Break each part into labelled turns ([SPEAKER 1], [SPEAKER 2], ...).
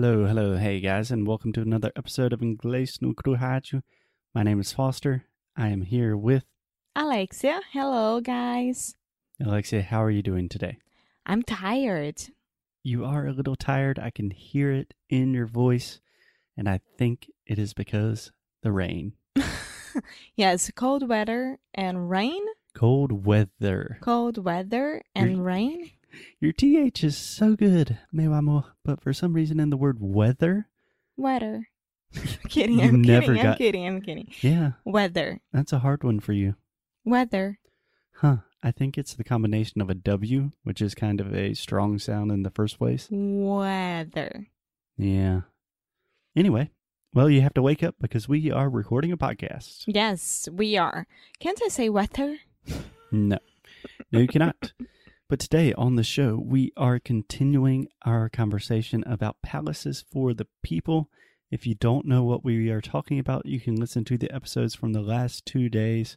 [SPEAKER 1] Hello, hello, hey guys, and welcome to another episode of Inglês no Rádio. My name is Foster. I am here with
[SPEAKER 2] Alexia, hello guys.
[SPEAKER 1] Alexia. How are you doing today?
[SPEAKER 2] I'm tired.
[SPEAKER 1] You are a little tired. I can hear it in your voice, and I think it is because the rain.
[SPEAKER 2] yes, cold weather and rain.
[SPEAKER 1] Cold weather.
[SPEAKER 2] Cold weather and
[SPEAKER 1] You're-
[SPEAKER 2] rain.
[SPEAKER 1] Your TH is so good, meu amor, but for some reason in the word weather,
[SPEAKER 2] Weather. kidding, I'm kidding, I'm kidding, I'm kidding.
[SPEAKER 1] yeah,
[SPEAKER 2] Weather.
[SPEAKER 1] that's a hard one for you.
[SPEAKER 2] Weather.
[SPEAKER 1] Huh. I think it's the combination of a W, which is kind of a strong sound in the first place.
[SPEAKER 2] Weather.
[SPEAKER 1] Yeah. Anyway, well, you have to wake up because we are recording a podcast.
[SPEAKER 2] Yes, we are. Can't I say weather?
[SPEAKER 1] No, no, you cannot. But today on the show, we are continuing our conversation about palaces for the people. If you don't know what we are talking about, you can listen to the episodes from the last two days.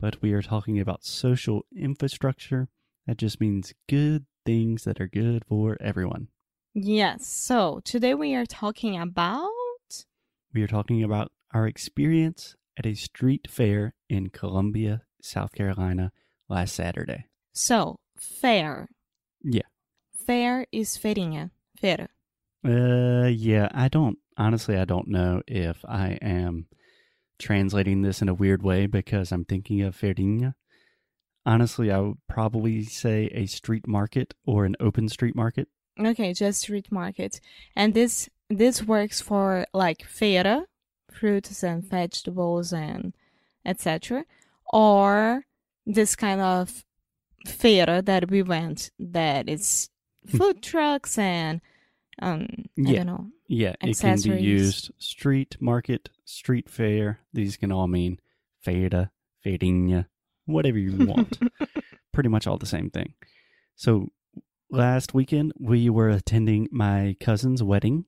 [SPEAKER 1] But we are talking about social infrastructure. That just means good things that are good for everyone.
[SPEAKER 2] Yes. So today we are talking about
[SPEAKER 1] We are talking about our experience at a street fair in Columbia, South Carolina last Saturday.
[SPEAKER 2] so fair.
[SPEAKER 1] Yeah.
[SPEAKER 2] Fair is feirinha. Feira.
[SPEAKER 1] Uh, yeah, I don't, honestly, I don't know if I am translating this in a weird way because I'm thinking of feirinha. Honestly, I would probably say a street market or an open street market.
[SPEAKER 2] Okay, just street market. And this this works for like feira, fruits and vegetables and etc. Or this kind of feira that we went that is food trucks and um I don't know.
[SPEAKER 1] Yeah, it can be used street market, street fair. These can all mean feira, feirinha, whatever you want. Pretty much all the same thing. So last weekend we were attending my cousin's wedding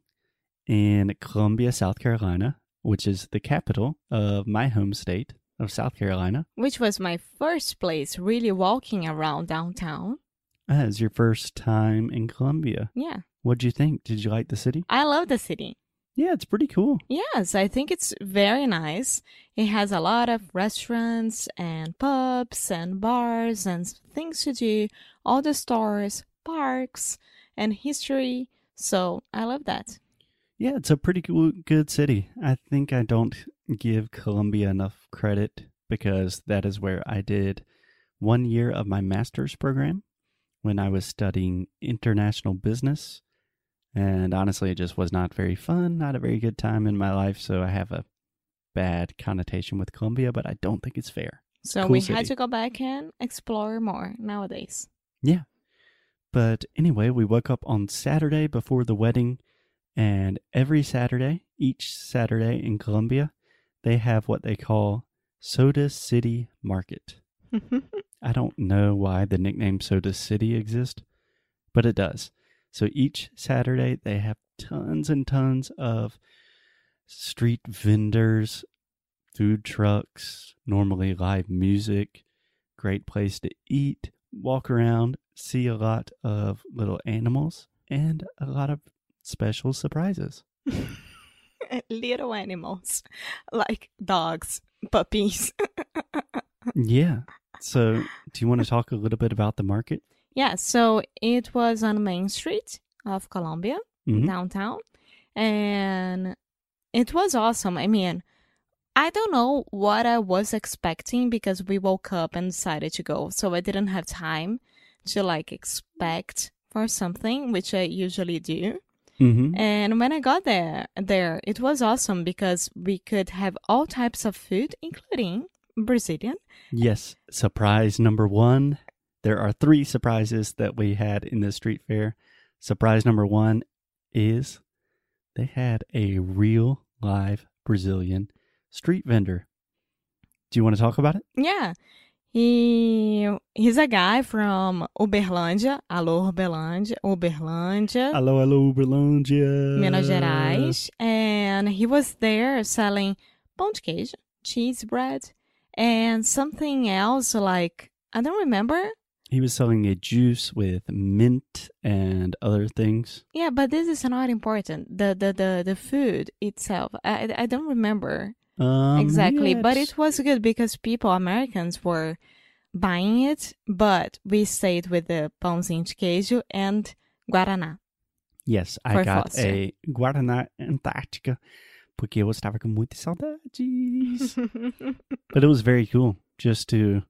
[SPEAKER 1] in Columbia, South Carolina, which is the capital of my home state of South Carolina.
[SPEAKER 2] Which was my first place really walking around downtown.
[SPEAKER 1] That is your first time in Columbia.
[SPEAKER 2] Yeah.
[SPEAKER 1] What'd you think? Did you like the city?
[SPEAKER 2] I love the city.
[SPEAKER 1] Yeah, it's pretty cool.
[SPEAKER 2] Yes, I think it's very nice. It has a lot of restaurants and pubs and bars and things to do, all the stores, parks, and history. So I love that.
[SPEAKER 1] Yeah, it's a pretty cool, good city. I think I don't give Columbia enough credit because that is where I did one year of my master's program when I was studying international business. And honestly, it just was not very fun, not a very good time in my life. So I have a bad connotation with Columbia, but I don't think it's fair.
[SPEAKER 2] So
[SPEAKER 1] Cool
[SPEAKER 2] we
[SPEAKER 1] city.
[SPEAKER 2] had to go back and explore more nowadays.
[SPEAKER 1] Yeah. But anyway, we woke up on Saturday before the wedding, and every Saturday, each Saturday in Columbia, they have what they call Soda City Market. I don't know why the nickname Soda City exists, but it does. So each Saturday, they have tons and tons of street vendors, food trucks, normally live music, great place to eat, walk around, see a lot of little animals, and a lot of special surprises.
[SPEAKER 2] Little animals like dogs, puppies.
[SPEAKER 1] yeah. So, do you want to talk a little bit about the market?
[SPEAKER 2] yeah, so it was on Main Street of Columbia.
[SPEAKER 1] Mhm.
[SPEAKER 2] downtown and it was awesome i mean i don't know what i was expecting because we woke up and decided to go so i didn't have time to like expect for something which i usually do
[SPEAKER 1] Mm-hmm.
[SPEAKER 2] and when i got there there it was awesome because we could have all types of food including brazilian
[SPEAKER 1] Yes. Surprise number one. There are three surprises that we had in the street fair. Surprise number one is they had a real live Brazilian street vendor. Do you want to talk about it?
[SPEAKER 2] yeah he he's a guy from uberlândia alô uberlândia uberlândia
[SPEAKER 1] Hello, hello, Berlândia.
[SPEAKER 2] Minas Gerais, and he was there selling pão de queijo, cheese bread, and something else like I don't remember.
[SPEAKER 1] He was selling a juice with mint and other things.
[SPEAKER 2] Yeah, but this is not important. The the the, the food itself, I I don't remember
[SPEAKER 1] Um,
[SPEAKER 2] exactly, but it was good because people Americans were buying it, but we stayed with the pãozinho de queijo and guaraná.
[SPEAKER 1] Yes, I got
[SPEAKER 2] Foster.
[SPEAKER 1] a Guaraná Antártica porque eu estava com muitas saudades. but it was very cool just to.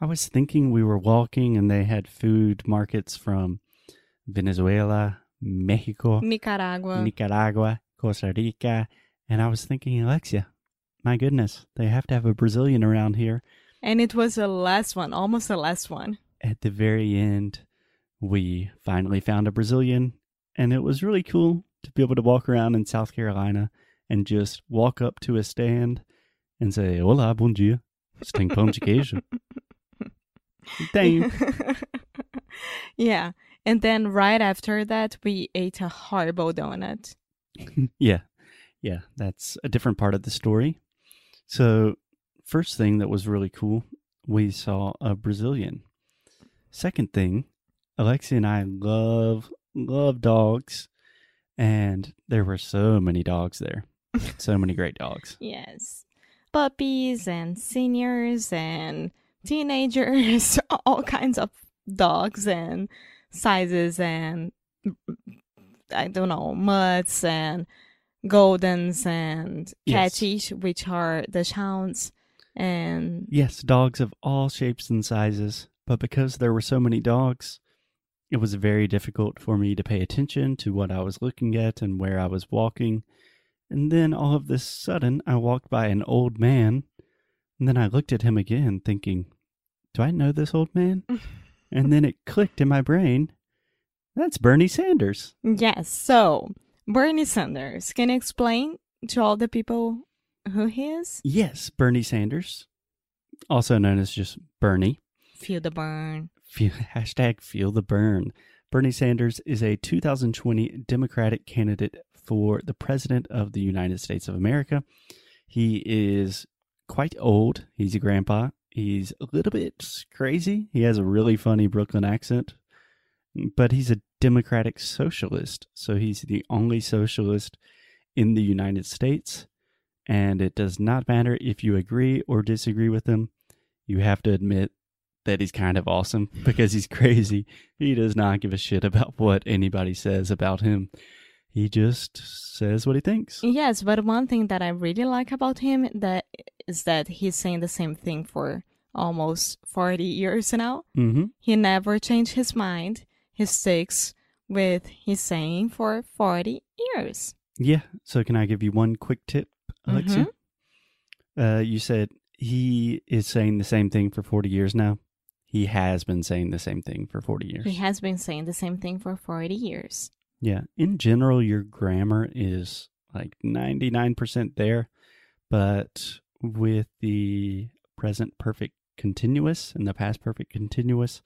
[SPEAKER 1] I was thinking we were walking and they had food markets from Venezuela, Mexico,
[SPEAKER 2] Nicaragua.
[SPEAKER 1] Nicaragua, Costa Rica, and I was thinking, Alexia, my goodness, they have to have a Brazilian around here.
[SPEAKER 2] and it was the last one, almost the last one.
[SPEAKER 1] At the very end, we finally found a Brazilian, and it was really cool to be able to walk around in South Carolina and just walk up to a stand and say, Olá, bom dia. Você tem pão de queijo? Tenho.
[SPEAKER 2] yeah. And then right after that, we ate a horrible donut.
[SPEAKER 1] yeah. Yeah. That's a different part of the story. So, first thing that was really cool, we saw a Brazilian. Second thing, Alexia and I love, love dogs. And there were so many dogs there. so many great dogs.
[SPEAKER 2] Yes. Puppies and seniors and teenagers, all kinds of dogs and sizes and I don't know, mutts and goldens and
[SPEAKER 1] Yes.
[SPEAKER 2] catfish, which are the hounds. And
[SPEAKER 1] Yes, dogs of all shapes and sizes. But because there were so many dogs, it was very difficult for me to pay attention to what I was looking at and where I was walking. And then all of this sudden, I walked by an old man. And then I looked at him again, thinking, Do I know this old man? and then it clicked in my brain. That's Bernie Sanders.
[SPEAKER 2] yes, so Bernie Sanders, can you explain to all the people who he is?
[SPEAKER 1] Yes, Bernie Sanders, also known as just Bernie.
[SPEAKER 2] Feel the Bern.
[SPEAKER 1] Feel, hashtag feel the Bern. Bernie Sanders is a 2020 Democratic candidate for the President of the United States of America. He is quite old. He's a grandpa. He's a little bit crazy. He has a really funny Brooklyn accent, but he's a Democratic socialist. So he's the only socialist in the United States. And it does not matter if you agree or disagree with him. You have to admit that he's kind of awesome because he's crazy. He does not give a shit about what anybody says about him. He just says what he thinks.
[SPEAKER 2] Yes, but one thing that I really like about him that is that he's saying the same thing for almost 40 years now.
[SPEAKER 1] Mm-hmm.
[SPEAKER 2] He never changed his mind. He sticks with his saying for 40 years.
[SPEAKER 1] Yeah. So can I give you one quick tip, Alexia? Uh, you said he is saying the same thing for 40 years now. He has been saying the same thing for 40 years.
[SPEAKER 2] He has been saying the same thing for 40 years.
[SPEAKER 1] Yeah. In general, your grammar is like 99% there. But with the present perfect continuous and the past perfect continuous,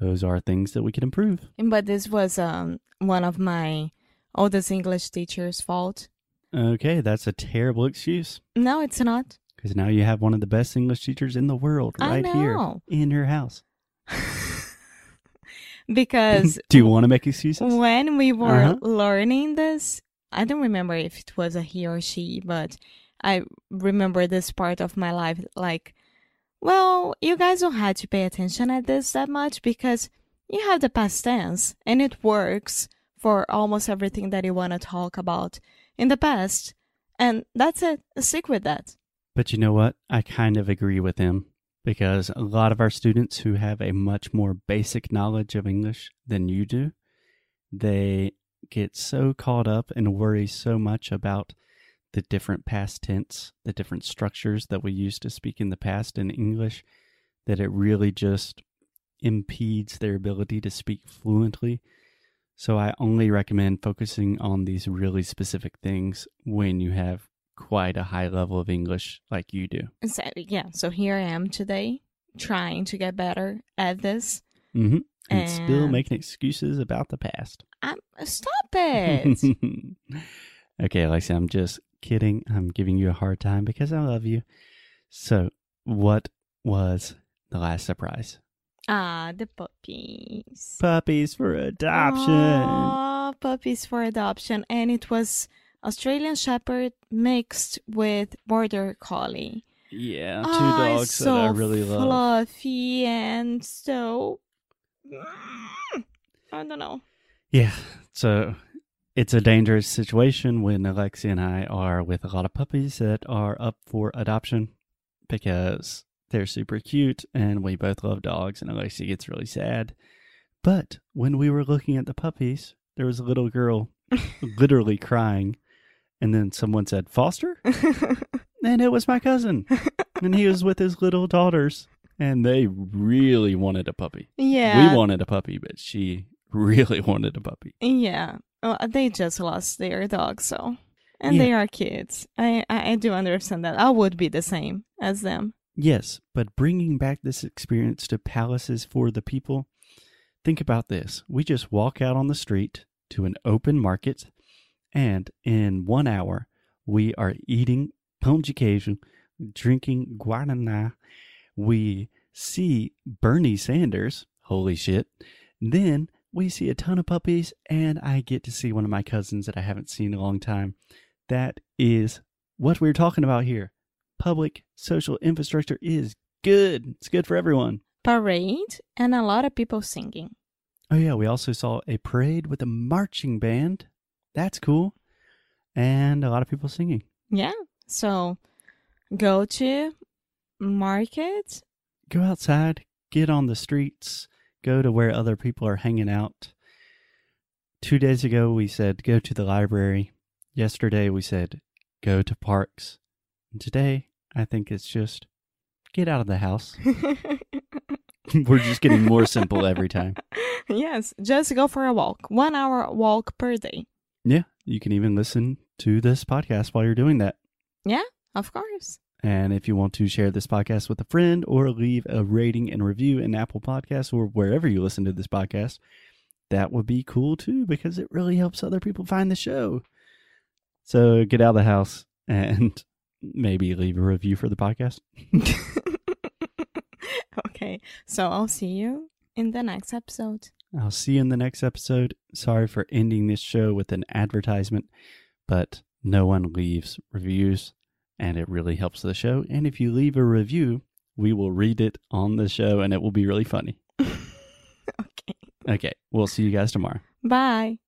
[SPEAKER 1] those are things that we can improve.
[SPEAKER 2] But this was um, one of my oldest English teacher's fault.
[SPEAKER 1] Okay, that's a terrible excuse.
[SPEAKER 2] No, it's not.
[SPEAKER 1] Because now you have one of the best English teachers in the world right here in your house.
[SPEAKER 2] because
[SPEAKER 1] Do you want to make excuses?
[SPEAKER 2] when we were
[SPEAKER 1] Uh-huh.
[SPEAKER 2] learning this, I don't remember if it was a he or she, but I remember this part of my life like, well, you guys don't have to pay attention at this that much because you have the past tense and it works for almost everything that you want to talk about in the past. And that's it. Stick with that.
[SPEAKER 1] But you know what? I kind of agree with him because a lot of our students who have a much more basic knowledge of English than you do, they get so caught up and worry so much about the different past tense, the different structures that we used to speak in the past in English, that it really just impedes their ability to speak fluently. So I only recommend focusing on these really specific things when you have quite a high level of English like you do.
[SPEAKER 2] So, yeah, so here I am today trying to get better at this.
[SPEAKER 1] Mm-hmm. And, still
[SPEAKER 2] And-
[SPEAKER 1] making excuses about the past.
[SPEAKER 2] I'm, stop it.
[SPEAKER 1] okay, Alexia, I'm just kidding. I'm giving you a hard time because I love you. So, what was the last surprise?
[SPEAKER 2] Ah, the puppies.
[SPEAKER 1] Puppies for adoption.
[SPEAKER 2] Aw, puppies for adoption. And it was Australian Shepherd mixed with Border Collie.
[SPEAKER 1] Yeah, two
[SPEAKER 2] Ah,
[SPEAKER 1] dogs
[SPEAKER 2] it's
[SPEAKER 1] that I really love.
[SPEAKER 2] fluffy and so. I don't know.
[SPEAKER 1] Yeah, so it's a dangerous situation when Alexi and I are with a lot of puppies that are up for adoption because they're super cute and we both love dogs, and Alexi gets really sad. But when we were looking at the puppies, there was a little girl literally crying, and then someone said, Foster? And it was my cousin. and he was with his little daughters, and they really wanted a puppy.
[SPEAKER 2] yeah.
[SPEAKER 1] We wanted a puppy, but she really wanted a puppy.
[SPEAKER 2] Yeah. Well, they just lost their dog, so. And
[SPEAKER 1] Yeah.
[SPEAKER 2] they are kids. I, I I do understand that. I would be the same as them.
[SPEAKER 1] Yes, but bringing back this experience to palaces for the people, think about this. We just walk out on the street to an open market, and in one hour, we are eating pão de queijo, drinking guaraná. We see Bernie Sanders. Holy shit. Then we see a ton of puppies, and I get to see one of my cousins that I haven't seen in a long time. That is what we're talking about here public social infrastructure is good. It's good for everyone.
[SPEAKER 2] Parade and a lot of people singing.
[SPEAKER 1] Oh, yeah. We also saw a parade with a marching band. That's cool. And a lot of people singing.
[SPEAKER 2] Yeah. So go to market.
[SPEAKER 1] Go outside, get on the streets, go to where other people are hanging out. Two days ago, we said go to the library. Yesterday, we said go to parks. And today, I think it's just get out of the house. We're just getting more simple every time.
[SPEAKER 2] yes. Just go for a walk. One hour walk per day.
[SPEAKER 1] Yeah, you can even listen to this podcast while you're doing that.
[SPEAKER 2] Yeah, of course.
[SPEAKER 1] And if you want to share this podcast with a friend or leave a rating and review in Apple Podcasts or wherever you listen to this podcast, that would be cool too because it really helps other people find the show. So get out of the house and maybe leave a review for the podcast.
[SPEAKER 2] okay. So I'll see you in the next episode.
[SPEAKER 1] I'll see you in the next episode. Sorry for ending this show with an advertisement, but no one leaves reviews and it really helps the show. And if you leave a review, we will read it on the show and it will be really funny.
[SPEAKER 2] okay.
[SPEAKER 1] Okay, we'll see you guys tomorrow.
[SPEAKER 2] Bye.